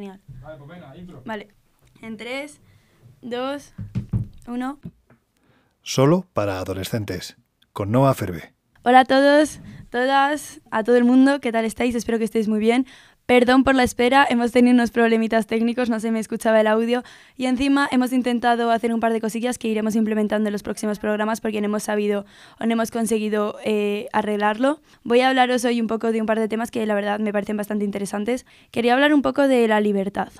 Genial. Vale, pues venga, intro. Vale. En 3, 2, 1. Solo para adolescentes, con Noah Ferbe. Hola a todos, todas, a todo el mundo, ¿qué tal estáis? Espero que estéis muy bien. Perdón por la espera, hemos tenido unos problemitas técnicos, no se me escuchaba el audio y encima hemos intentado hacer un par de cosillas que iremos implementando en los próximos programas porque no hemos sabido o no hemos conseguido eh, arreglarlo. Voy a hablaros hoy un poco de un par de temas que la verdad me parecen bastante interesantes. Quería hablar un poco de la libertad.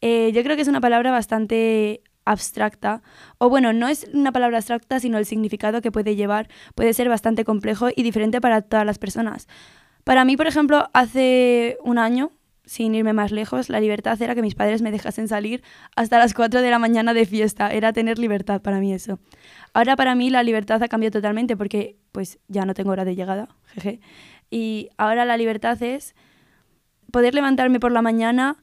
Eh, yo creo que es una palabra bastante abstracta, o bueno, no es una palabra abstracta, sino el significado que puede llevar puede ser bastante complejo y diferente para todas las personas. Para mí, por ejemplo, hace un año, sin irme más lejos, la libertad era que mis padres me dejasen salir hasta las 4 de la mañana de fiesta. Era tener libertad para mí eso. Ahora para mí la libertad ha cambiado totalmente porque pues ya no tengo hora de llegada, jeje. Y ahora la libertad es poder levantarme por la mañana,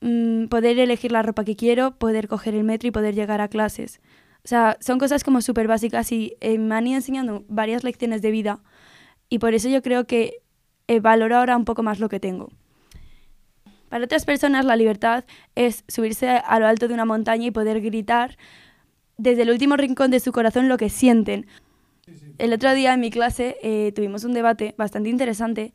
mm, poder elegir la ropa que quiero, poder coger el metro y poder llegar a clases. O sea, son cosas como súper básicas y eh, me han ido enseñando varias lecciones de vida. Y por eso yo creo que eh, valoro ahora un poco más lo que tengo. Para otras personas la libertad es subirse a lo alto de una montaña y poder gritar desde el último rincón de su corazón lo que sienten. El otro día en mi clase eh, tuvimos un debate bastante interesante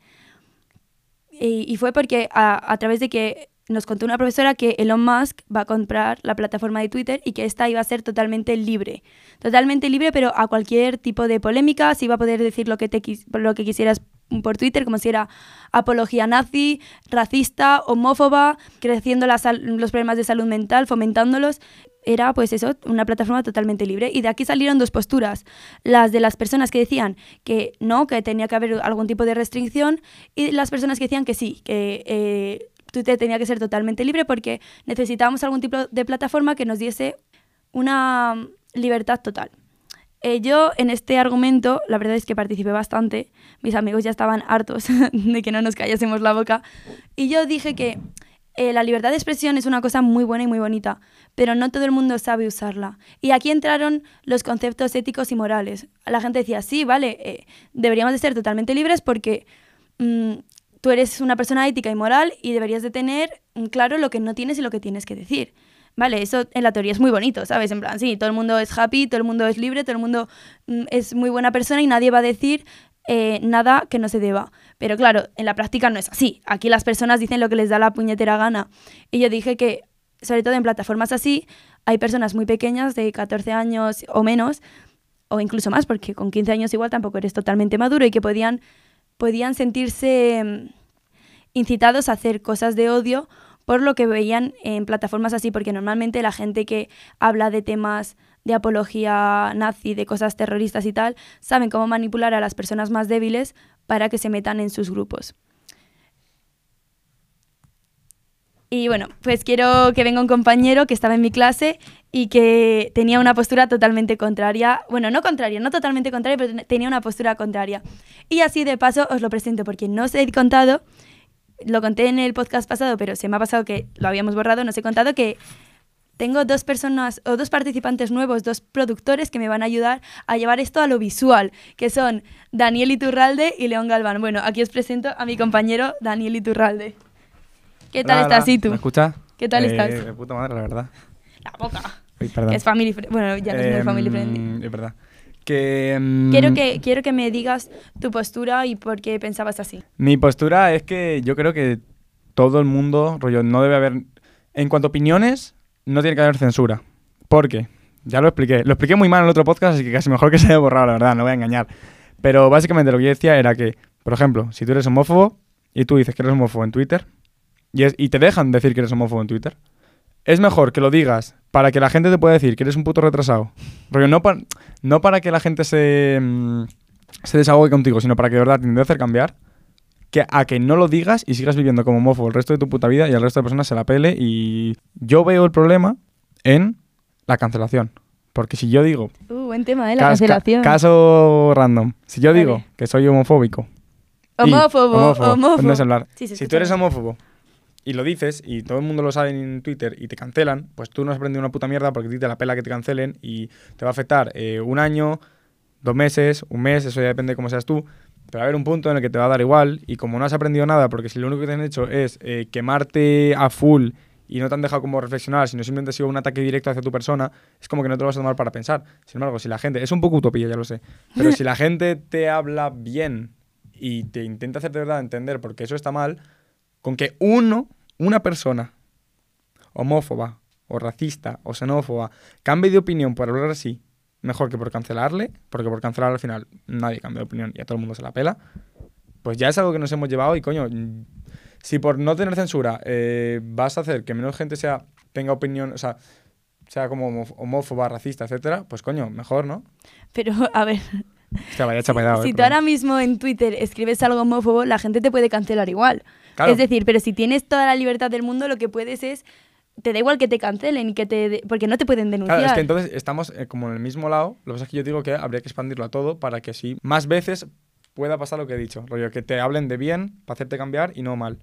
y, fue porque a, a, través de que nos contó una profesora que Elon Musk va a comprar la plataforma de Twitter y que esta iba a ser totalmente libre. Totalmente libre, pero a cualquier tipo de polémica, se iba a poder decir lo que, te, lo que quisieras por Twitter, como si era apología nazi, racista, homófoba, creciendo los problemas de salud mental, fomentándolos. Era, pues eso, una plataforma totalmente libre. Y de aquí salieron dos posturas. Las de las personas que decían que no, que tenía que haber algún tipo de restricción, y las personas que decían que sí, que eh, Twitter tenía que ser totalmente libre porque necesitábamos algún tipo de plataforma que nos diese una libertad total. Eh, yo en este argumento, la verdad es que participé bastante, mis amigos ya estaban hartos de que no nos callásemos la boca, y yo dije que eh, la libertad de expresión es una cosa muy buena y muy bonita, pero no todo el mundo sabe usarla. Y aquí entraron los conceptos éticos y morales. La gente decía, sí, vale, eh, deberíamos de ser totalmente libres porque mm, tú eres una persona ética y moral y deberías de tener claro lo que no tienes y lo que tienes que decir. Vale, eso en la teoría es muy bonito, ¿sabes? En plan, sí, todo el mundo es happy, todo el mundo es libre, todo el mundo mm, es muy buena persona y nadie va a decir eh, nada que no se deba. Pero claro, en la práctica no es así. Aquí las personas dicen lo que les da la puñetera gana. Y yo dije que, sobre todo en plataformas así, hay personas muy pequeñas, de 14 años o menos, o incluso más, porque con 15 años igual tampoco eres totalmente maduro y que podían, podían sentirse mm, incitados a hacer cosas de odio por lo que veían en plataformas así, porque normalmente la gente que habla de temas de apología nazi, de cosas terroristas y tal, saben cómo manipular a las personas más débiles para que se metan en sus grupos. Y bueno, pues quiero que venga un compañero que estaba en mi clase y que tenía una postura totalmente contraria. Bueno, no contraria, no totalmente contraria, pero tenía una postura contraria. Y así de paso os lo presento porque no os he contado lo conté en el podcast pasado, pero se me ha pasado que lo habíamos borrado, nos he contado que tengo dos personas o dos participantes nuevos, dos productores que me van a ayudar a llevar esto a lo visual, que son Daniel Iturralde y León Galván. Bueno, aquí os presento a mi compañero Daniel Iturralde. ¿Qué tal estás, y tú? ¿Me escuchas? ¿Qué tal estás? De puta madre, la verdad. La boca. es family Bueno, ya no es muy family em, friendly. Es verdad. Que, mm, quiero, que, quiero que me digas tu postura y por qué pensabas así. Mi postura es que yo creo que todo el mundo, rollo, no debe haber... En cuanto a opiniones, no tiene que haber censura. ¿Por qué? Ya lo expliqué. Lo expliqué muy mal en el otro podcast, así que casi mejor que se haya borrado, la verdad, no voy a engañar. Pero básicamente lo que yo decía era que, por ejemplo, si tú eres homófobo y tú dices que eres homófobo en Twitter y, y te dejan decir que eres homófobo en Twitter, es mejor que lo digas para que la gente te pueda decir que eres un puto retrasado. Porque no, no para que la gente se, mm, se desahogue contigo, sino para que de verdad te intente hacer cambiar. Que a que no lo digas y sigas viviendo como mofo el resto de tu puta vida y al resto de personas se la pele. Y yo veo el problema en la cancelación. Porque si yo digo. Uh, buen tema, ¿eh? La cancelación. caso random. Si yo digo que soy homofóbico. Homófobo, homófobo. si tú eres homófobo y lo dices y todo el mundo lo sabe en Twitter y te cancelan, pues tú no has aprendido una puta mierda porque a ti te la pela que te cancelen y te va a afectar eh, un año, dos meses, un mes, eso ya depende de cómo seas tú. Pero va a haber un punto en el que te va a dar igual y como no has aprendido nada, porque si lo único que te han hecho es eh, quemarte a full y no te han dejado como reflexionar, sino simplemente ha sido un ataque directo hacia tu persona, es como que no te lo vas a tomar para pensar. Sin embargo, si la gente, es un poco utopía, ya lo sé, pero si la gente te habla bien y te intenta hacer de verdad entender por qué eso está mal, con que uno, una persona homófoba o racista o xenófoba cambie de opinión por hablar así, mejor que por cancelarle, porque por cancelar al final nadie cambia de opinión y a todo el mundo se la pela, pues ya es algo que nos hemos llevado y coño, si por no tener censura eh, vas a hacer que menos gente sea tenga opinión, o sea, sea como homófoba, racista, etcétera, pues coño, mejor, ¿no? Pero, a ver, vaya chapedado, si eh, tú perdón. ahora mismo en Twitter escribes algo homófobo, la gente te puede cancelar igual. Claro. Es decir, pero si tienes toda la libertad del mundo, lo que puedes es. Te da igual que te cancelen que te. de- porque no te pueden denunciar. Claro, es que entonces estamos eh, como en el mismo lado. Lo que pasa es que yo digo que habría que expandirlo a todo para que así más veces pueda pasar lo que he dicho. Rollo, que te hablen de bien para hacerte cambiar y no mal.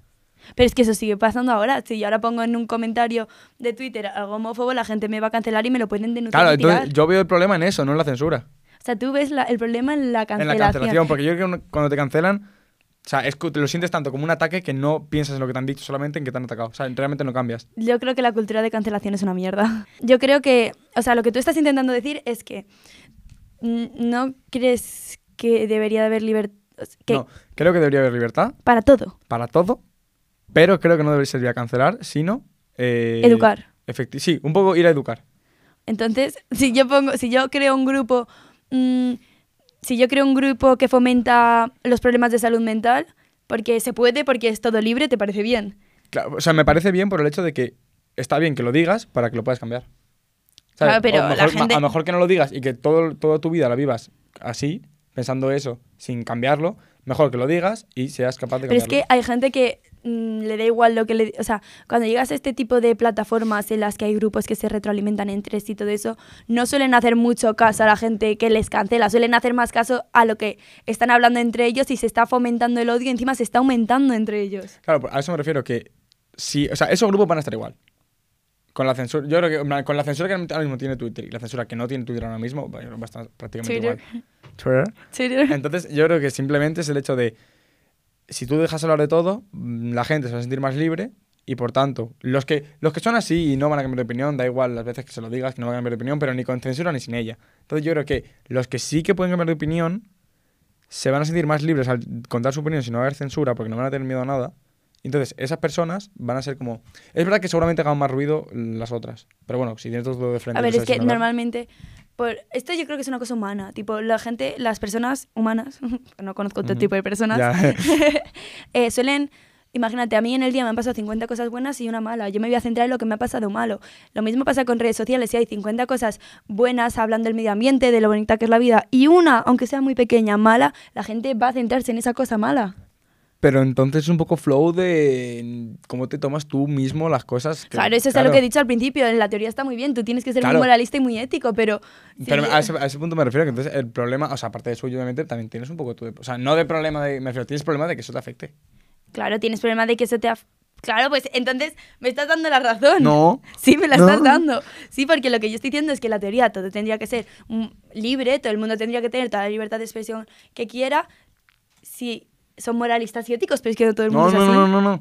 Pero es que eso sigue pasando ahora. Si yo ahora pongo en un comentario de Twitter algo homófobo, la gente me va a cancelar y me lo pueden denunciar. Claro, entonces yo veo el problema en eso, no en la censura. O sea, tú ves la- el problema en la En cancelación. la cancelación, porque yo creo que cuando te cancelan, o sea, es que te lo sientes tanto como un ataque que no piensas en lo que te han dicho, solamente en que te han atacado. O sea, realmente no cambias. Yo creo que la cultura de cancelación es una mierda. Yo creo que, o sea, lo que tú estás intentando decir es que no crees que debería de haber libertad No, creo que debería haber libertad para todo, para todo, pero creo que no debería servir a cancelar, sino... eh, educar. sí, un poco ir a educar. Entonces, si yo pongo, si yo creo un grupo, mm, si yo creo un grupo que fomenta los problemas de salud mental, porque se puede, porque es todo libre, ¿te parece bien? Claro, o sea, me parece bien por el hecho de que está bien que lo digas para que lo puedas cambiar. ¿Sabes? Claro, pero O la mejor- gente- A lo mejor que no lo digas y que todo, toda tu vida la vivas así, pensando eso, sin cambiarlo, mejor que lo digas y seas capaz de Pero es cambiarlo. que hay gente que mm, le da igual lo que le... O sea, cuando llegas a este tipo de plataformas en las que hay grupos que se retroalimentan entre sí y todo eso, no suelen hacer mucho caso a la gente que les cancela, suelen hacer más caso a lo que están hablando entre ellos y se está fomentando el odio y encima se está aumentando entre ellos. Claro, a eso me refiero que si, o sea, esos grupos van a estar igual. Con la censura, yo creo que con la censura que ahora mismo tiene Twitter y la censura que no tiene Twitter ahora mismo, va va a estar prácticamente Twitter. igual. Twitter. Entonces, yo creo que simplemente es el hecho de si tú dejas hablar de todo, mm, la gente se va a sentir más libre y por tanto, los que los que son así y no van a cambiar de opinión, da igual las veces que se lo digas, que no van a cambiar de opinión, pero ni con censura ni sin ella. Entonces, yo creo que los que sí que pueden cambiar de opinión se van a sentir más libres al contar su opinión sin no haber censura porque no van a tener miedo a nada. Entonces, esas personas van a ser como... Es verdad que seguramente hagan más ruido las otras. Pero bueno, si tienes todo de frente... A ver, no es que hablar- normalmente... Por, esto yo creo que es una cosa humana. Tipo, la gente, las personas humanas, no conozco otro tipo de personas, eh, suelen... Imagínate, a mí en el día me han pasado 50 cosas buenas y una mala. Yo me voy a centrar en lo que me ha pasado malo. Lo mismo pasa con redes sociales. Si hay 50 cosas buenas hablando del medio ambiente, de lo bonita que es la vida, y una, aunque sea muy pequeña, mala, la gente va a centrarse en esa cosa mala. Pero entonces es un poco flow de cómo te tomas tú mismo las cosas. que- claro, eso es lo que he dicho al principio. En la teoría está muy bien. Tú tienes que ser Claro. muy moralista y muy ético, pero... si Pero a ese, a ese punto me refiero que entonces el problema, o sea, aparte de eso, obviamente, también tienes un poco tú de, O sea, no de problema de. Me refiero, tienes problema de que eso te afecte. Claro, tienes problema de que eso te... af- Claro, pues entonces me estás dando la razón. No. Sí, me la No. estás dando. Sí, porque lo que yo estoy diciendo es que la teoría todo tendría que ser mm, libre, todo el mundo tendría que tener toda la libertad de expresión que quiera, si son moralistas y éticos, pero es que no todo el mundo No, es no, así. no, no, no.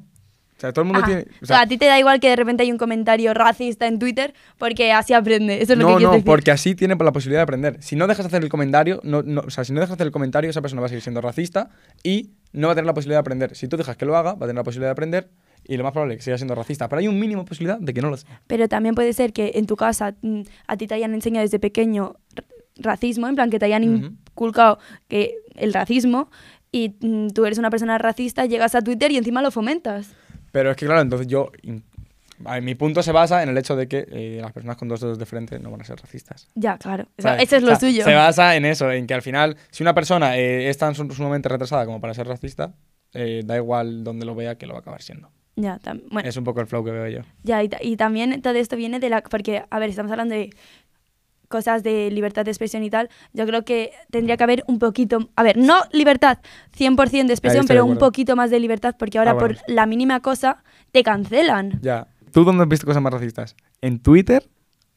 O sea, todo el mundo Ah, tiene. o sea, a ti te da igual que de repente hay un comentario racista en Twitter porque así aprende. Eso es lo que no, no, porque así tiene la posibilidad de aprender. Si no dejas de hacer el comentario, no, no, o sea, si no dejas de hacer el comentario, esa persona va a seguir siendo racista y no va a tener la posibilidad de aprender. Si tú dejas que lo haga, va a tener la posibilidad de aprender y lo más probable es que siga siendo racista. Pero hay un mínimo posibilidad de que no lo sea. Pero también puede ser que en tu casa mm, a ti te hayan enseñado desde pequeño racismo, en plan que te hayan Ujú. inculcado que el racismo y mm, tú eres una persona racista, llegas a Twitter y encima lo fomentas. Pero es que, claro, entonces yo. in- a ver, mi punto se basa en el hecho de que eh, las personas con dos dedos de frente no van a ser racistas. Ya, claro. O sea, eso es O lo sea, suyo. Se basa en eso, en que al final, si una persona eh, es tan sum- sumamente retrasada como para ser racista, eh, da igual donde lo vea que lo va a acabar siendo. Ya, bueno, Es un poco el flow que veo yo. ya, y, y también todo esto viene de la... Porque, a ver, estamos hablando de cosas de libertad de expresión y tal. Yo creo que tendría que haber un poquito... A ver, no libertad 100% de expresión, de pero un poquito más de libertad porque ahora Ah, bueno. por la mínima cosa te cancelan. Ya. ¿Tú dónde has visto cosas más racistas? ¿En Twitter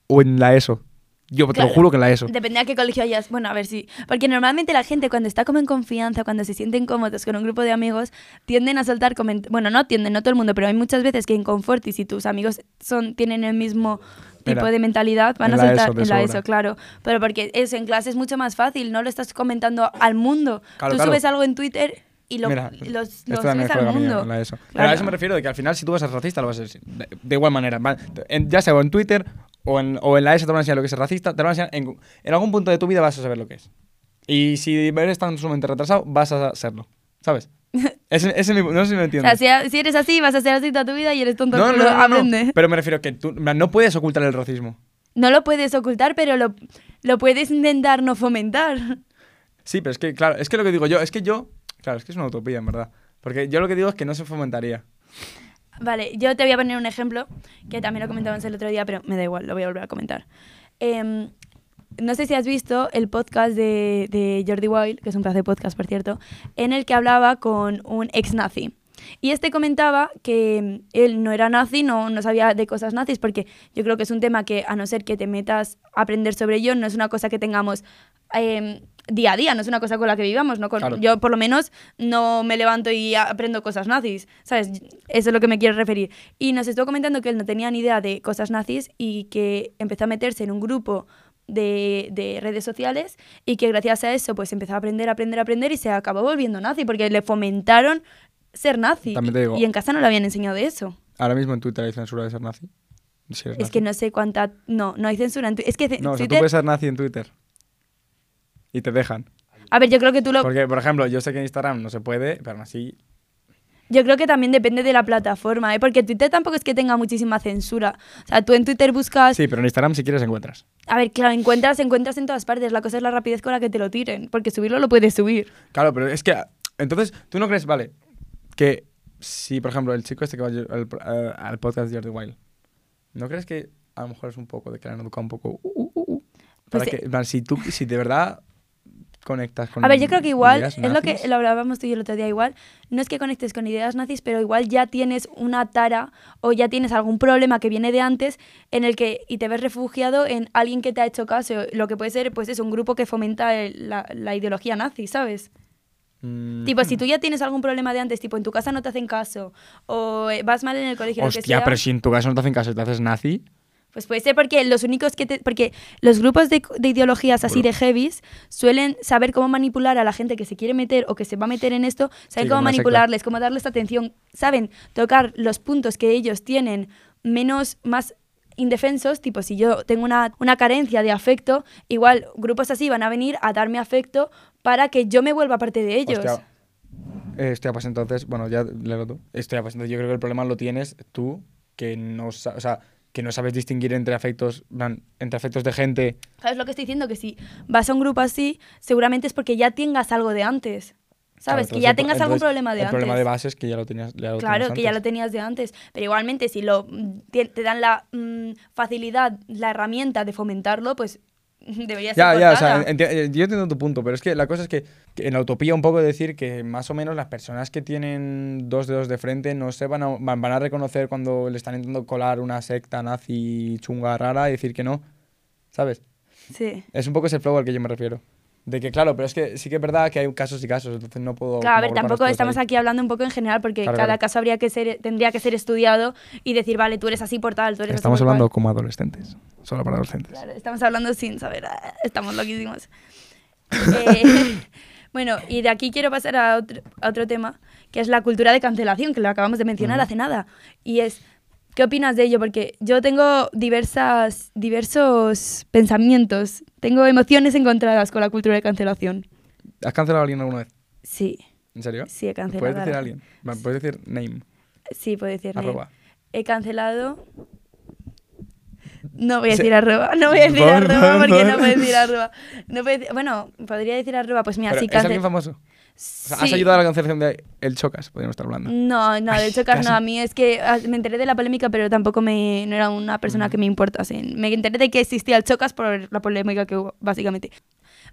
o en la ESO? Yo te Claro. lo juro que en la ESO. Depende a qué colegio hayas. Bueno, a ver si. Porque normalmente la gente, cuando está como en confianza, cuando se sienten cómodos con un grupo de amigos, tienden a soltar comentarios. Bueno, no tienden, no todo el mundo, pero hay muchas veces que en confort y si tus amigos son tienen el mismo tipo de mentalidad, van a de en la. ESO, claro. Pero porque eso en clase es mucho más fácil, no lo estás comentando al mundo. Claro, Tú claro. subes algo en Twitter y lo, Mira, los, subes al mundo. la ESO. Pero Claro. a eso me refiero, de que al final si tú vas a ser racista lo vas a ser de, de igual manera. ya sea en Twitter o en, o en la ESO te van a enseñar lo que es ser racista, te van a enseñar en, en algún punto de tu vida vas a saber lo que es. Y si eres tan sumamente retrasado, vas a serlo. ¿Sabes? Ese, ese no sé si me O entiendes. sea, si, eres así, vas a ser así toda tu vida y eres tonto. no, no, pero no. Pero me refiero que tú no puedes ocultar el racismo. No lo puedes ocultar, pero lo, lo puedes intentar no fomentar. Sí, pero es que, claro, es que lo que digo yo, es que yo, claro, es que es una utopía, en verdad. Porque yo lo que digo es que no se fomentaría. Vale, yo te voy a poner un ejemplo que también lo comentamos el otro día, pero me da igual, lo voy a volver a comentar. Em, no sé si has visto el podcast de, de Jordi Wild, que es un pedazo de podcast, por cierto, en el que hablaba con un ex nazi. Y este comentaba que él no era nazi, no, no sabía de cosas nazis, porque yo creo que es un tema que, a no ser que te metas a aprender sobre ello, no es una cosa que tengamos em, día a día, no es una cosa con la que vivamos. ¿no? Con- Claro. Yo, por lo menos, no me levanto y aprendo cosas nazis, ¿sabes? Eso es lo que me quiero referir. Y nos estuvo comentando que él no tenía ni idea de cosas nazis y que empezó a meterse en un grupo de, de redes sociales y que gracias a eso pues empezó a aprender, aprender, aprender y se acabó volviendo nazi porque le fomentaron ser nazi. También te digo- Y en casa no le habían enseñado de eso. Ahora mismo en Twitter hay censura de ser nazi. Si Es nazi. que no sé cuánta... No, no hay censura en Twitter. Es que No, o sea, tú Twitter... puedes ser nazi en Twitter. Y te dejan. A ver, yo creo que tú lo... Porque, por ejemplo, yo sé que en Instagram no se puede, pero aún así. Yo creo que también depende de la plataforma, ¿eh? Porque Twitter tampoco es que tenga muchísima censura. O sea, tú en Twitter buscas... Sí, pero en Instagram si quieres encuentras. A ver, claro, encuentras, encuentras en todas partes. La cosa es la rapidez con la que te lo tiren. Porque subirlo lo puedes subir. Claro, pero es que. Entonces, ¿tú no crees, vale, que si, por ejemplo, el chico este que va al, al- al podcast de Jordi Wild, ¿no crees que a lo mejor es un poco de que le han educado un poco? uh, uh, uh, uh, para Pues, que, en plan, si tú, si de verdad conectas con A ver, yo creo que igual, es lo que lo hablábamos tú y yo el otro día, igual, no es que conectes con ideas nazis, pero igual ya tienes una tara o ya tienes algún problema que viene de antes en el que, y te ves refugiado en alguien que te ha hecho caso, lo que puede ser, pues es un grupo que fomenta el- la, la ideología nazi, ¿sabes? mm, Tipo, si tú ya tienes algún problema de antes, tipo, en tu casa no te hacen caso, o eh, vas mal en el colegio, lo que Hostia, sea, pero si en tu caso no te hacen caso y te haces nazi. Pues puede ser porque los únicos que te, porque los grupos de, de ideologías así Bueno. de heavies suelen saber cómo manipular a la gente que se quiere meter o que se va a meter en esto, saben Sí, cómo manipularles, cómo darles atención, saben tocar los puntos que ellos tienen menos, más indefensos, tipo si yo tengo una, una carencia de afecto, igual grupos así van a venir a darme afecto para que yo me vuelva parte de ellos. Hostia. Eh, pues entonces, bueno, ya léelo tú. Hostia, pues entonces yo creo que el problema lo tienes tú, que no, o sea, que no sabes distinguir entre afectos, entre afectos de gente. ¿Sabes lo que estoy diciendo? Que si vas a un grupo así, seguramente es porque ya tengas algo de antes. ¿Sabes? Claro, que ya el tengas algún problema de el antes. problema de base es que ya lo tenías. ya lo Claro, tenías que ya lo tenías de antes. Pero igualmente, si lo mm, te, te dan la mm, facilidad, la herramienta de fomentarlo, pues debería ser Ya, ya, o sea, cortada. enti- eh, yo entiendo tu punto, pero es que la cosa es que, que en la utopía un poco decir que más o menos las personas que tienen dos dedos de frente no se van a, van a reconocer cuando le están intentando colar una secta nazi chunga rara y decir que no, ¿sabes? Sí. Es un poco ese flow al que yo me refiero. De que, claro, pero es que sí que es verdad que hay casos y casos, entonces no puedo... Claro, a ver, tampoco estamos ahí. aquí hablando un poco en general porque Claro, cada claro. caso habría que ser, tendría que ser estudiado y decir, vale, tú eres así por tal, tú eres Estamos así por hablando como adolescentes, solo para adolescentes. Claro, estamos hablando sin saber, estamos loquísimos. Eh, bueno, y de aquí quiero pasar a otro, a otro tema, que es la cultura de cancelación, que lo acabamos de mencionar hace nada. Y es, ¿qué opinas de ello? Porque yo tengo diversas, diversos pensamientos, tengo emociones encontradas con la cultura de cancelación. ¿Has cancelado a alguien alguna vez? Sí, ¿En serio? sí he cancelado. ¿Puedes decir a alguien. ¿Puedes decir name? Sí, puedo decir. name. Arroba. He cancelado. No voy a decir arroba, no voy a decir arroba porque no puedo decir arroba. No puedo decir- bueno, podría decir arroba, pues mira, Pero, sí ¿Es cancel- alguien famoso? O sea, ¿Has Sí. ayudado a la cancelación de El Chocas? Podríamos estar hablando. No, no, de hecho, casi. no, a mí es que ah, me enteré de la polémica, pero tampoco me, no era una persona que me importase. Me enteré de que existía el Chocas por la polémica que hubo, básicamente.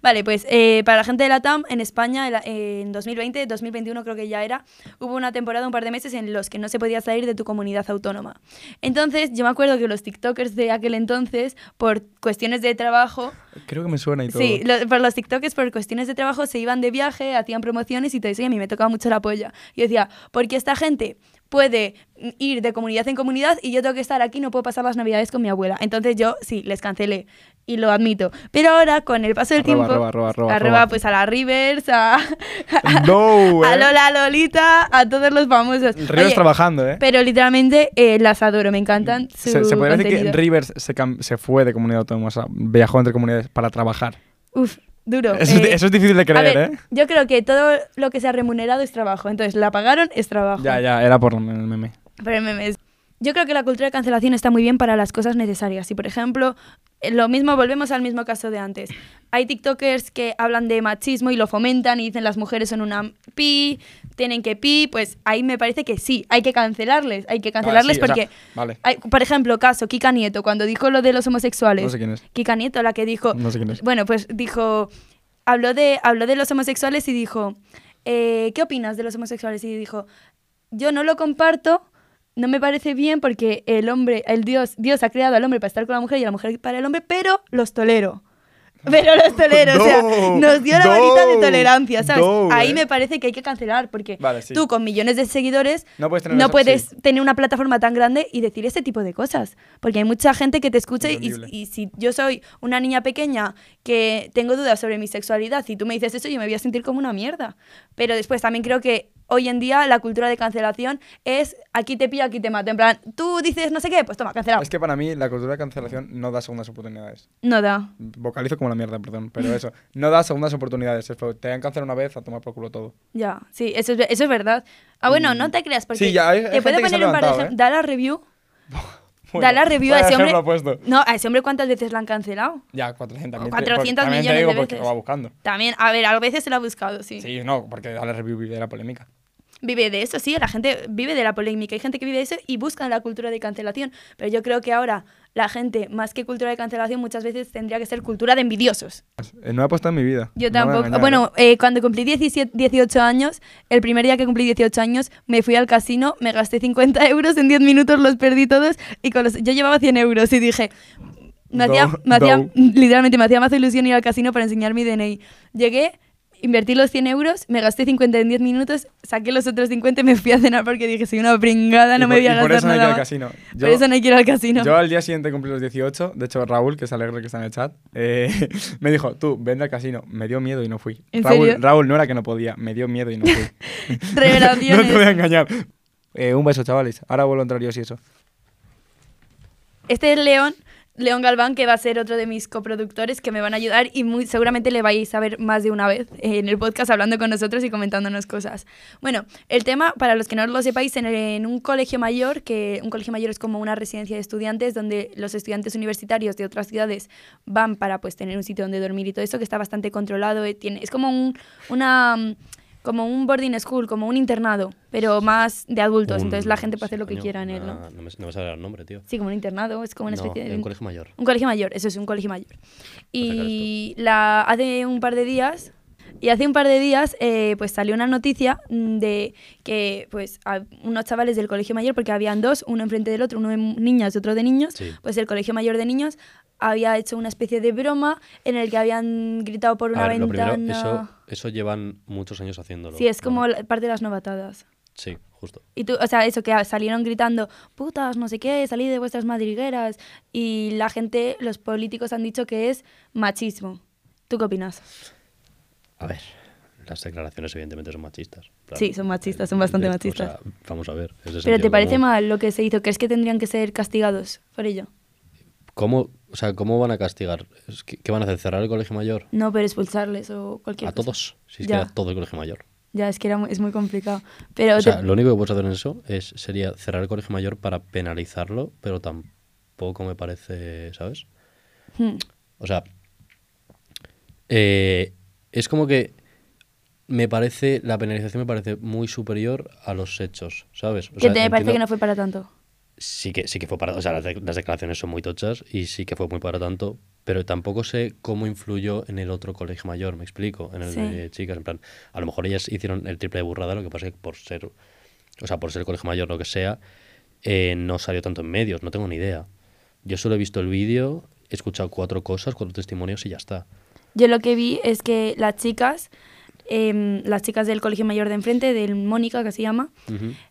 Vale, pues eh, para la gente de la TAM, en España, en 2020, 2021 creo que ya era, hubo una temporada, un par de meses en los que no se podía salir de tu comunidad autónoma. Entonces, yo me acuerdo que los TikTokers de aquel entonces, por cuestiones de trabajo, Creo que me suena y todo. Sí, lo- por los TikTokers por cuestiones de trabajo se iban de viaje, hacían promociones y eso y a mí me tocaba mucho la polla. Y yo decía, porque esta gente puede ir de comunidad en comunidad y yo tengo que estar aquí, no puedo pasar las navidades con mi abuela. Entonces yo sí, les cancelé y lo admito. Pero ahora, con el paso del Arroba, tiempo, arroba, arroba, arroba. pues a la Rivers, a, No, a eh. Lola Lolita, a todos los famosos. Rivers Oye, trabajando, ¿eh? Pero literalmente eh, las adoro, me encantan su Se, se podría decir que. Rivers se, se fue de comunidad autónoma, o sea, viajó entre comunidades para trabajar. Uf, duro. Eso, es, Eh, eso es difícil de A creer, ver, ¿eh? yo creo que todo lo que se ha remunerado es trabajo. Entonces, la pagaron, es trabajo. Ya, ya, era por el meme. Pero el meme es- Yo creo que la cultura de cancelación está muy bien para las cosas necesarias. Y, por ejemplo, eh, lo mismo, volvemos al mismo caso de antes. Hay TikTokers que hablan de machismo y lo fomentan y dicen las mujeres son una pi, tienen que pi. Pues ahí me parece que sí, hay que cancelarles. Hay que cancelarles sí, o sea, porque, vale. hay- por ejemplo, caso Kika Nieto, cuando dijo lo de los homosexuales. No sé quién es. Kika Nieto, la que dijo. No sé quién es. Bueno, pues dijo. Habló de, habló de los homosexuales y dijo. eh, ¿Qué opinas de los homosexuales? Y dijo. Yo no lo comparto. No me parece bien porque el hombre, el Dios, Dios ha creado al hombre para estar con la mujer y a la mujer para el hombre, pero los tolero. Pero los tolero, o sea, No, nos dio la varita de no, tolerancia, ¿sabes? no, Ahí eh. me parece que hay que cancelar porque Vale, sí. tú con millones de seguidores No puedes tener no eso, puedes sí. tener una plataforma tan grande y decir ese tipo de cosas. Porque hay mucha gente que te escucha y si yo soy una niña pequeña que tengo dudas sobre mi sexualidad y tú me dices eso, yo me voy a sentir como una mierda. Pero después también creo que hoy en día la cultura de cancelación es aquí te pillo, aquí te mato. En plan, tú dices no sé qué, pues toma, cancelado. Es que para mí la cultura de cancelación no da segundas oportunidades. No da. Vocalizo como la mierda, perdón, pero eso. No da segundas oportunidades. Es Te han cancelado una vez a tomar por culo todo. Ya, sí, eso es, eso es verdad. Ah, bueno, Mm. no te creas, porque Sí, ya, hay- hay te puedo poner un par de. ¿eh? Da la review. Bueno, da la review a ese hombre. No, a ese hombre, ¿cuántas veces la han cancelado? Ya, 400 mil. 400 también millones te digo de porque veces. lo va buscando. También, a ver, a veces se lo ha buscado, sí. Sí, no, porque a la review vive de la polémica. Vive de eso, sí, la gente vive de la polémica. Hay gente que vive de eso y busca la cultura de cancelación. Pero yo creo que ahora la gente, más que cultura de cancelación, muchas veces tendría que ser cultura de envidiosos. Eh, No he apostado en mi vida. Yo tampoco. bueno, eh, cuando cumplí 17, 18 años, el primer día que cumplí 18 años, me fui al casino, me gasté 50 euros, en 10 minutos los perdí todos y con los, yo llevaba 100 euros y dije... Me hacía, Do- me hacía- literalmente me hacía más ilusión ir al casino para enseñar mi DNI. Llegué, invertí los 100 euros, me gasté 50 en 10 minutos, saqué los otros 50 y me fui a cenar porque dije, soy una pringada, no me por- voy a y por gastar eso no hay que ir nada al casino. Por Yo- eso no hay que ir al casino. Yo al día siguiente cumplí los 18. De hecho, Raúl, que es alegre que está en el chat, eh, me dijo, tú, vende al casino. Me dio miedo y no fui. ¿En Raúl, serio? Raúl no era que no podía, me dio miedo y no fui. Revelaciones. no te voy a engañar. Eh, un beso, chavales. Ahora vuelvo a entrar yo si eso. Este es León, León Galván, que va a ser otro de mis coproductores que me van a ayudar y muy seguramente le vais a ver más de una vez en el podcast hablando con nosotros y comentándonos cosas. Bueno, el tema, para los que no lo sepáis, en, en un colegio mayor, que un colegio mayor es como una residencia de estudiantes donde los estudiantes universitarios de otras ciudades van para pues tener un sitio donde dormir y todo eso, que está bastante controlado, eh, tiene, es como un, una... como un boarding school, como un internado, pero más de adultos. Un- Entonces la gente puede hacer lo que coño, quiera en él, ¿no? me, no me sale el nombre, tío. Sí, como un internado, es como una especie de... un colegio mayor. Un colegio mayor, eso es un colegio mayor. Y la, hace un par de días, y hace un par de días, eh, pues salió una noticia de que, pues, a unos chavales del colegio mayor, porque habían dos, uno enfrente del otro, uno de niñas y otro de niños, Sí. pues el colegio mayor de niños había hecho una especie de broma en el que habían gritado por una A ver, lo ventana. primero, eso, eso llevan muchos años haciéndolo. Sí, es como parte de las novatadas. Sí, justo. Y tú, o sea, eso que salieron gritando, putas, no sé qué, salid de vuestras madrigueras. Y la gente, los políticos han dicho que es machismo. ¿Tú qué opinas? A ver, las declaraciones evidentemente son machistas. claro. Sí, son machistas, son bastante O sea, machistas. vamos a ver. ¿Pero te parece mal lo que se hizo? ¿Crees que tendrían que ser castigados por ello? ¿Cómo, o sea, ¿Cómo van a castigar? ¿Qué van a hacer? ¿Cerrar el colegio mayor? No, pero expulsarles o cualquier ¿A cosa. todos? Si es Ya. que era todo el colegio mayor. Ya, es que era, es muy complicado. Pero O te- sea, lo único que puedes hacer en eso es, sería cerrar el colegio mayor para penalizarlo, pero tampoco me parece, ¿sabes? Hmm. O sea, eh, es como que me parece, la penalización me parece muy superior a los hechos, ¿sabes? O que sea, te parece que no fue para tanto. Sí que, sí que fue para... O sea, las, de- las declaraciones son muy tochas y sí que fue muy para tanto, Pero tampoco sé cómo influyó en el otro colegio mayor, me explico, en el Sí. de chicas. En plan, a lo mejor ellas hicieron el triple de burrada, lo que pasa es que por ser, o sea, por ser el colegio mayor, lo que sea, eh, no salió tanto en medios, no tengo ni idea. Yo solo he visto el vídeo, he escuchado cuatro cosas, cuatro testimonios y ya está. Yo lo que vi es que las chicas, em, las chicas del colegio mayor de enfrente, del Mónica, que se llama,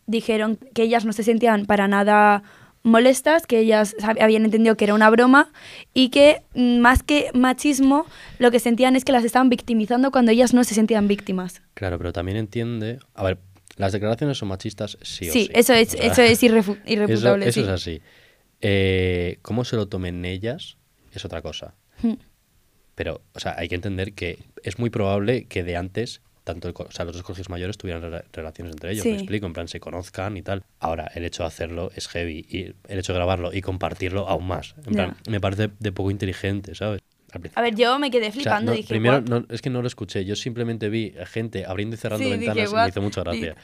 dijeron que ellas no se sentían para nada molestas, que ellas habían entendido que era una broma y que mm, más que machismo, lo que sentían es que las estaban victimizando cuando ellas no se sentían víctimas. Claro, pero también entiende. A ver, las declaraciones son machistas, sí o Sí, sí. eso es, O sea, eso es eso, irrefutable. eso sí. es así. Eh, ¿Cómo se lo tomen ellas? Es otra cosa. Mm. Pero, o sea, hay que entender que es muy probable que de antes, tanto el o sea, los dos colegios mayores tuvieran rela- relaciones entre ellos, Sí. me explico, en plan se conozcan y tal. Ahora, el hecho de hacerlo es heavy y el hecho de grabarlo y compartirlo aún más. En plan, me parece de poco inteligente, ¿sabes? A ver, yo me quedé O sea, flipando, no, dije, primero, es que no lo escuché. Yo simplemente vi gente abriendo y cerrando Sí, dije, ventanas y me hizo mucha gracia.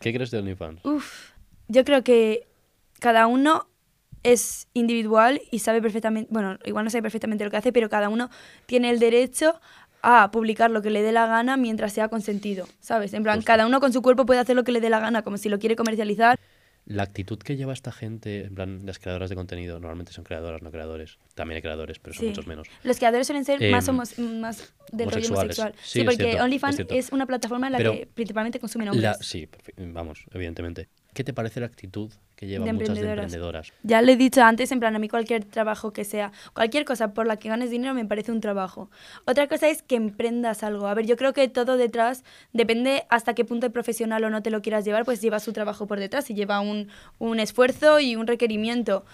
¿Qué crees de OnlyFans? Uf, yo creo que cada uno es individual y sabe perfectamente, bueno, igual no sabe perfectamente lo que hace, pero cada uno tiene el derecho a publicar lo que le dé la gana mientras sea consentido, ¿sabes? En plan, Justo. cada uno con su cuerpo puede hacer lo que le dé la gana, como si lo quiere comercializar. La actitud que lleva esta gente, en plan, las creadoras de contenido, normalmente son creadoras, no creadores. También hay creadores, pero son Sí. muchos menos. Los creadores suelen ser Em, más, homos- más del rollo homosexual. Sí, Sí, porque es OnlyFans es, una plataforma en la Pero que principalmente consumen hombres. La, sí, vamos, evidentemente. ¿Qué te parece la actitud que llevan De muchas de emprendedoras. Ya le he dicho antes, en plan, a mí cualquier trabajo que sea, cualquier cosa por la que ganes dinero me parece un trabajo. Otra cosa es que emprendas algo. A ver, yo creo que todo detrás, depende hasta qué punto de profesional o no te lo quieras llevar, pues lleva su trabajo por detrás y lleva un, un esfuerzo y un requerimiento.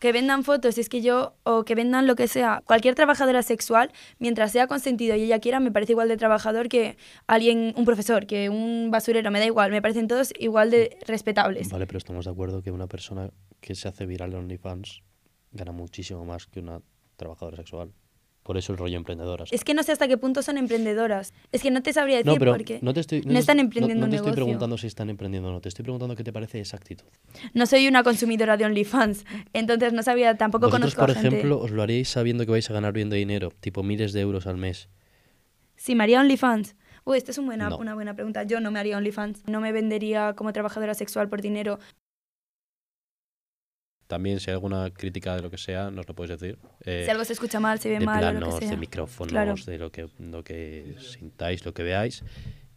Que vendan fotos, es que yo, o que vendan lo que sea, cualquier trabajadora sexual, mientras sea consentido y ella quiera, me parece igual de trabajador que alguien, un profesor, que un basurero, me da igual, me parecen todos igual de respetables. Vale, pero estamos de acuerdo que una persona que se hace viral en OnlyFans gana muchísimo más que una trabajadora sexual. Por eso el rollo emprendedoras. Es que no sé hasta qué punto son emprendedoras. Es que no te sabría decir no, pero porque no te estoy, no te- están no- emprendiendo no, un te estoy negocio. preguntando si están emprendiendo o no, te estoy preguntando qué te parece esa actitud. no soy una consumidora de OnlyFans, entonces no sabía, tampoco Vosotros, conozco por a gente. ejemplo, os lo haríais sabiendo que vais a ganar bien de dinero, tipo miles de euros al mes. Sí, me haría OnlyFans. Uy, esta es un buena, No. una buena pregunta. Yo no me haría OnlyFans. No me vendería como trabajadora sexual por dinero. También, si hay alguna crítica de lo que sea, nos lo puedes decir. Eh, si algo se escucha mal, se ve de mal o lo planos, que sea. de micrófonos, Claro. de lo que, lo que sintáis, lo que veáis.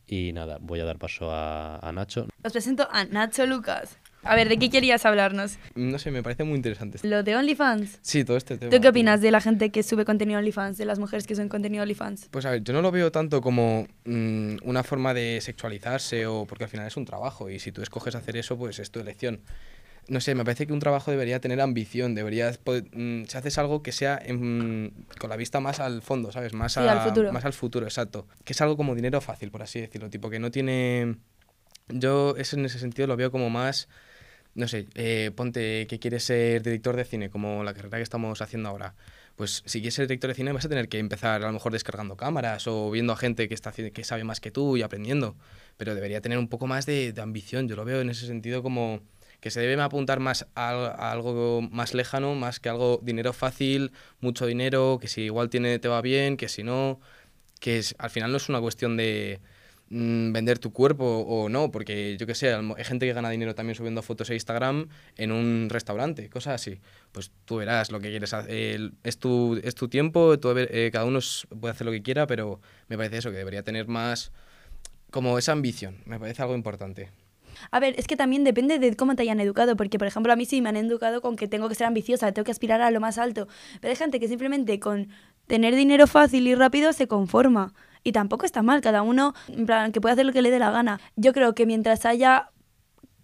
Y nada, voy a dar paso a, a Nacho. Os presento a Nacho Lucas. A ver, ¿de qué querías hablarnos? No sé, me parece muy interesante. ¿Lo de OnlyFans? Sí, todo este tema. ¿Tú qué opinas de la gente que sube contenido OnlyFans, de las mujeres que suben contenido OnlyFans? Pues a ver, yo no lo veo tanto como mm, una forma de sexualizarse o porque al final es un trabajo y si tú escoges hacer eso, pues es tu elección. No sé, me parece que un trabajo debería tener ambición, debería poder- mm, si haces algo que sea en- con la vista más al fondo, ¿sabes? Más Sí, al futuro. Más al futuro, exacto. Que es algo como dinero fácil, por así decirlo, tipo que no tiene... Yo eso en ese sentido lo veo como más, no sé, eh, ponte que quieres ser director de cine, como la carrera que estamos haciendo ahora. Pues si quieres ser director de cine vas a tener que empezar a lo mejor descargando cámaras o viendo a gente que, está, que sabe más que tú y aprendiendo. Pero debería tener un poco más de, de ambición. Yo lo veo en ese sentido como que se debe apuntar más a, algo más lejano, más que algo dinero fácil, mucho dinero, que si igual tiene, te va bien, que si no, que es, al final no es una cuestión de mm, vender tu cuerpo o no, porque yo que sé, hay gente que gana dinero también subiendo fotos a Instagram en un restaurante, cosas así. Pues tú verás lo que quieres hacer, es tu, es tu tiempo, eh, cada uno puede hacer lo que quiera, pero me parece eso, que debería tener más como esa ambición, me parece algo importante. A ver, es que también depende de cómo te hayan educado, porque por ejemplo a mí sí me han educado con que tengo que ser ambiciosa, tengo que aspirar a lo más alto, pero hay gente que simplemente con tener dinero fácil y rápido se conforma. Y tampoco está mal, cada uno, en plan, que puede hacer lo que le dé la gana. Yo creo que mientras haya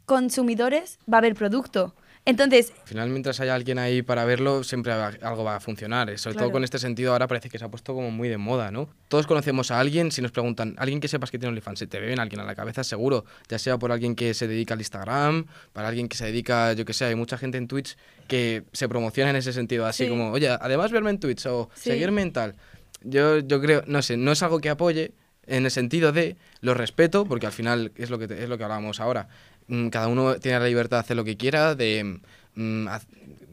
consumidores, va a haber producto. Entonces, Al final, mientras haya alguien ahí para verlo, siempre algo va a funcionar. eh. Sobre Claro. todo con este sentido, ahora parece que se ha puesto como muy de moda, ¿no? Todos conocemos a alguien, si nos preguntan, alguien que sepas que tiene OnlyFans, se te ven alguien a la cabeza seguro, ya sea por alguien que se dedica al Instagram, para alguien que se dedica, yo que sé, hay mucha gente en Twitch que se promociona en ese sentido, así Sí. como, oye, además verme en Twitch o Sí. seguirme en tal. Yo, yo creo, no sé, no es algo que apoye en el sentido de lo respeto, porque al final es lo que, te- es lo que hablábamos ahora. Mm, Cada uno tiene la libertad de hacer lo que quiera, de mm,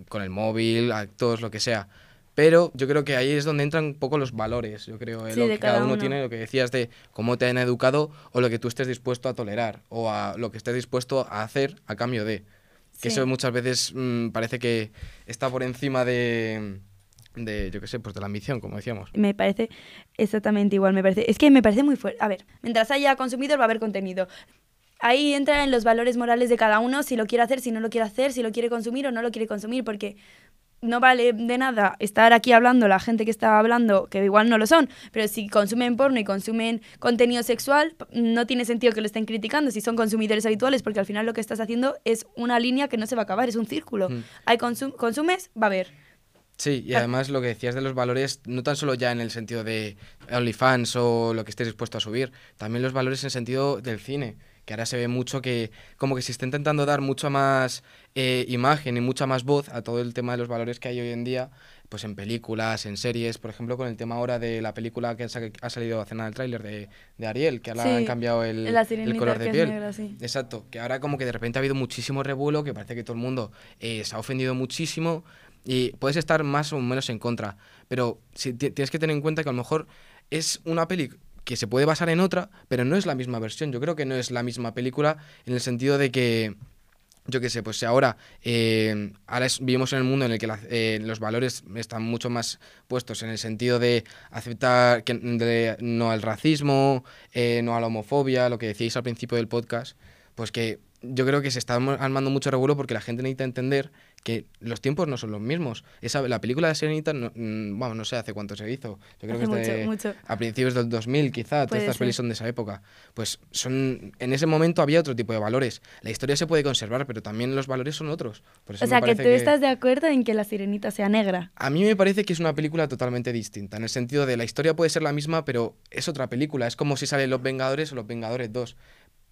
con el móvil, actos, lo que sea. Pero yo creo que ahí es donde entran un poco los valores, yo creo, eh, Sí, lo que cada uno. tiene, lo que decías de cómo te han educado o lo que tú estés dispuesto a tolerar o a lo que estés dispuesto a hacer a cambio de. Que Sí. eso muchas veces mm, parece que está por encima de, de yo qué sé, pues de la ambición, como decíamos. Me parece exactamente igual, me parece. Es que me parece muy fuerte. A ver, mientras haya consumidor va a haber contenido. Ahí entra en los valores morales de cada uno, si lo quiere hacer, si no lo quiere hacer, si lo quiere consumir o no lo quiere consumir, porque no vale de nada estar aquí hablando la gente que está hablando, que igual no lo son, pero si consumen porno y consumen contenido sexual, no tiene sentido que lo estén criticando si son consumidores habituales, porque al final lo que estás haciendo es una línea que no se va a acabar, es un círculo. Mm. Hay consum- consumes, va a haber. Sí, y Ah. además lo que decías de los valores, no tan solo ya en el sentido de OnlyFans o lo que estés dispuesto a subir, también los valores en sentido del cine, que ahora se ve mucho que como que se está intentando dar mucha más eh, imagen y mucha más voz a todo el tema de los valores que hay hoy en día, pues en películas, en series, por ejemplo, con el tema ahora de la película que ha sa- ha salido hace nada el tráiler de, de Ariel, que ahora Sí, han cambiado el, el color de piel. negra, sí. Exacto, que ahora como que de repente ha habido muchísimo revuelo, que parece que todo el mundo eh, se ha ofendido muchísimo y puedes estar más o menos en contra, pero si ti- tienes que tener en cuenta que a lo mejor es una peli que se puede basar en otra, pero no es la misma versión. Yo creo que no es la misma película en el sentido de que yo qué sé, pues ahora, eh, ahora vivimos en el mundo en el que eh, los valores están mucho más puestos en el sentido de aceptar que, no al racismo, eh, no a la homofobia, lo que decíais al principio del podcast, pues que yo creo que se está armando mucho revuelo porque la gente necesita entender que los tiempos no son los mismos. Esa, la película de Serenita, no, mm, vamos, no sé hace cuánto se hizo. Yo creo Hace que es de- mucho, mucho. a principios del 2000 quizá, todas estas pelis ser. son de esa época. Pues son en ese momento había otro tipo de valores. La historia se puede conservar, pero también los valores son otros. Por eso O me sea, que tú estás de acuerdo en que la sirenita sea negra. A mí me parece que es una película totalmente distinta, en el sentido de la historia puede ser la misma, pero es otra película. Es como si salen Los Vengadores o Los Vengadores 2.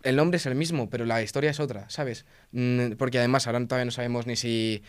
El nombre es el mismo, pero la historia es otra, ¿sabes? Mm, Porque además ahora todavía no sabemos ni si,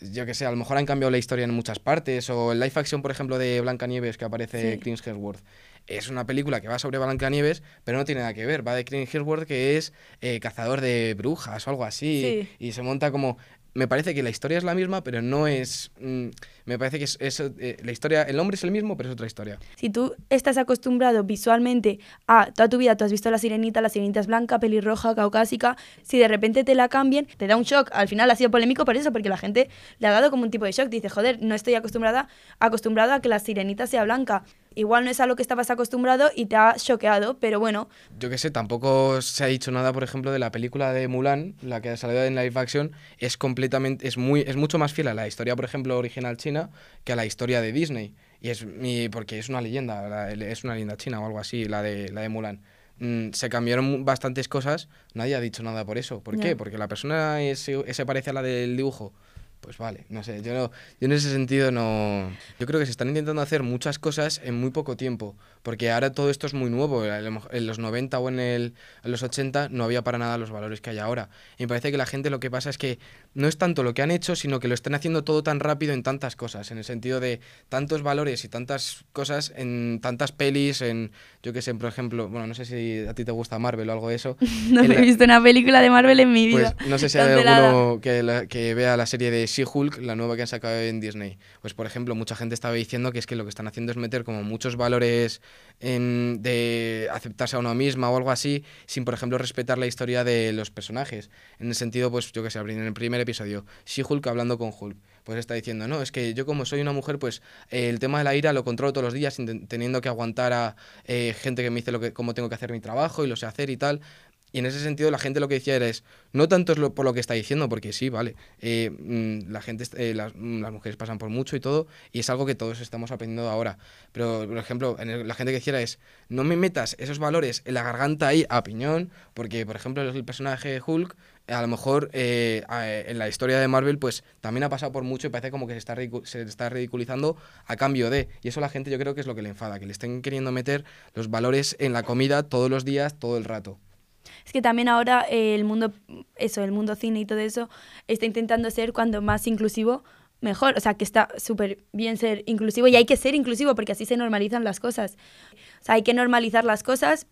yo qué sé, a lo mejor han cambiado la historia en muchas partes, o el live action, por ejemplo, de Blancanieves, que aparece Sí. Chris Hemsworth. Es una película que va sobre Blancanieves, pero no tiene nada que ver. Va de Chris Hemsworth, que es eh, cazador de brujas o algo así, Sí. y se monta como... Me parece que la historia es la misma, pero no es... mm, me parece que es, es, eh, la historia... El nombre es el mismo, pero es otra historia. Si tú estás acostumbrado visualmente a toda tu vida, tú has visto la sirenita, la sirenita es blanca, pelirroja, caucásica, si de repente te la cambien, te da un shock. Al final ha sido polémico por eso, porque la gente le ha dado como un tipo de shock. Dice, joder, no estoy acostumbrada, acostumbrado a que la sirenita sea blanca. Igual no es a lo que estabas acostumbrado y te ha choqueado, pero bueno, Yo qué sé, tampoco se ha dicho nada, por ejemplo, de la película de Mulan, la que ha salido en live action, es completamente, es muy, es mucho más fiel a la historia, por ejemplo, original china, que a la historia de Disney. Y es mi, porque es una leyenda, es una leyenda china o algo así, la de, la de Mulan. Mm, se cambiaron bastantes cosas, nadie ha dicho nada por eso. ¿Por Ya. qué? Porque la persona es- se parece a la del dibujo. Pues vale, no sé, yo, no, yo en ese sentido no... Yo creo que se están intentando hacer muchas cosas en muy poco tiempo, porque ahora todo esto es muy nuevo, en los 90 o en, el, en los 80 no había para nada los valores que hay ahora. Y me parece que la gente lo que pasa es que no es tanto lo que han hecho, sino que lo están haciendo todo tan rápido en tantas cosas, en el sentido de tantos valores y tantas cosas en tantas pelis, en, yo que sé, por ejemplo, bueno, no sé si a ti te gusta Marvel o algo de eso. no he la- visto una película de Marvel en mi vida. pues no sé si hay alguno que, la- que vea la serie de She-Hulk, la nueva que han sacado en Disney. Pues por ejemplo, mucha gente estaba diciendo que es que lo que están haciendo es meter como muchos valores en- de aceptarse a uno misma o algo así, sin por ejemplo respetar la historia de los personajes. En el sentido, pues yo que sé, en el primer episodio, She-Hulk hablando con Hulk. Pues está diciendo, no, es que yo como soy una mujer, pues eh, el tema de la ira lo controlo todos los días, teniendo que aguantar a eh, gente que me dice lo que, cómo tengo que hacer mi trabajo y lo sé hacer y tal. Y en ese sentido la gente lo que decía era es, no tanto es lo, por lo que está diciendo, porque sí, vale, eh, mm, la gente, eh, las, mm, las mujeres pasan por mucho y todo, y es algo que todos estamos aprendiendo ahora. Pero, por ejemplo, en el- la gente que decía es, no me metas esos valores en la garganta ahí a piñón, porque, por ejemplo, el personaje de Hulk, a lo mejor eh, en la historia de Marvel, pues también ha pasado por mucho y parece como que se está, se está ridiculizando a cambio de. Y eso la gente yo creo que es lo que le enfada, que le estén queriendo meter los valores en la comida todos los días, todo el rato. Es que también ahora el mundo, eso, el mundo cine y todo eso, está intentando ser cuando más inclusivo, mejor. O sea, que está súper bien ser inclusivo y hay que ser inclusivo porque así se normalizan las cosas. O sea, hay que normalizar las cosas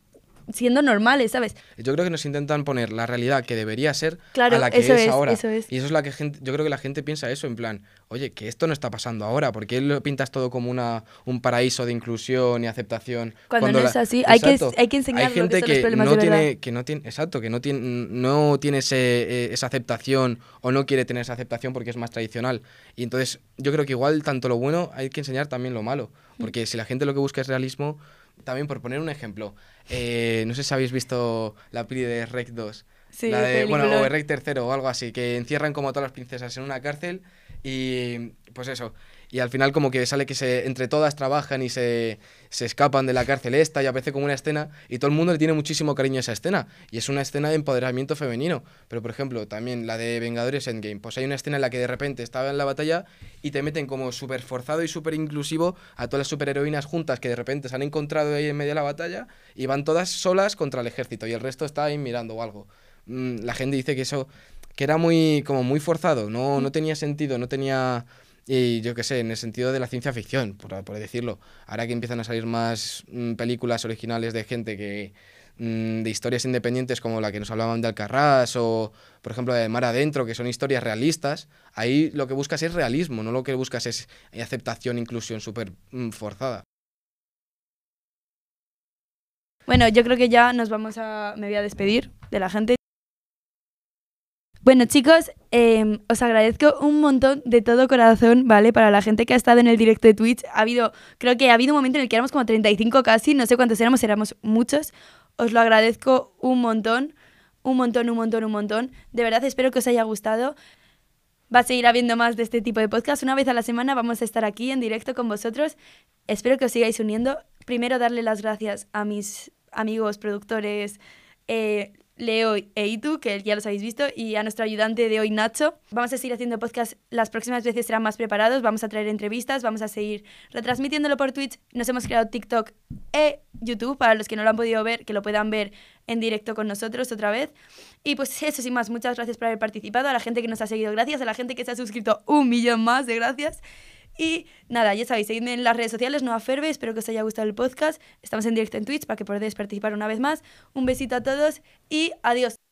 siendo normales, ¿sabes? Yo creo que nos intentan poner la realidad que debería ser Claro, a la que eso es, es, ahora. eso es. Y eso es la que gente, yo creo que la gente piensa eso en plan, oye, que esto no está pasando ahora, ¿por qué lo pintas todo como una, un paraíso de inclusión y aceptación? Cuando no es así, hay que- hay que enseñar Hay lo que gente los que no tiene, que no tiene, exacto, que no tiene, no tiene ese, eh, esa aceptación o no quiere tener esa aceptación porque es más tradicional. Y entonces yo creo que igual tanto lo bueno hay que enseñar también lo malo, Mm. porque si la gente lo que busca es realismo, también por poner un ejemplo, eh, no sé si habéis visto la peli de Rec 2. Sí, la de, bueno, o Rec tercero o algo así, que encierran como a todas las princesas en una cárcel y pues eso. Y al final como que sale que se, entre todas trabajan y se, se escapan de la cárcel esta y aparece como una escena y todo el mundo le tiene muchísimo cariño a esa escena. Y es una escena de empoderamiento femenino. Pero por ejemplo, también la de Vengadores Endgame. Pues hay una escena en la que de repente estaba en la batalla y te meten como súper forzado y súper inclusivo a todas las superheroínas juntas que de repente se han encontrado ahí en medio de la batalla y van todas solas contra el ejército y el resto está ahí mirando o algo. Mm, la gente dice que eso que era muy como muy forzado, no, no tenía sentido, no tenía y yo qué sé, en el sentido de la ciencia ficción, por, decirlo. Ahora que empiezan a salir más mm, películas originales de gente que mm, de historias independientes como la que nos hablaban de Alcarrás o por ejemplo de Mar Adentro, que son historias realistas, ahí lo que buscas es realismo, no lo que buscas es aceptación, inclusión súper mm, forzada. Bueno, yo creo que ya nos vamos a. Me voy a despedir de la gente. Bueno, chicos, eh, os agradezco un montón de todo corazón, ¿vale? Para la gente que ha estado en el directo de Twitch. Ha habido, creo que ha habido un momento en el que éramos como 35 casi, no sé cuántos éramos, éramos muchos. Os lo agradezco un montón, un montón, un montón, un montón. De verdad, espero que os haya gustado. Va a seguir habiendo más de este tipo de podcast. Una vez a la semana vamos a estar aquí en directo con vosotros. Espero que os sigáis uniendo. Primero, darle las gracias a mis amigos, productores, eh, Leo e Itu, que ya los habéis visto, y a nuestro ayudante de hoy, Nacho. Vamos a seguir haciendo podcast, las próximas veces serán más preparados, vamos a traer entrevistas, vamos a seguir retransmitiéndolo por Twitch. Nos hemos creado TikTok e YouTube, para los que no lo han podido ver, que lo puedan ver en directo con nosotros otra vez. Y pues eso sin más, muchas gracias por haber participado, a la gente que nos ha seguido, gracias, a la gente que se ha suscrito, un millón más de gracias. Y nada, ya sabéis, seguidme en las redes sociales, Noa Ferbe, espero que os haya gustado el podcast. Estamos en directo en Twitch para que podáis participar una vez más. Un besito a todos y adiós.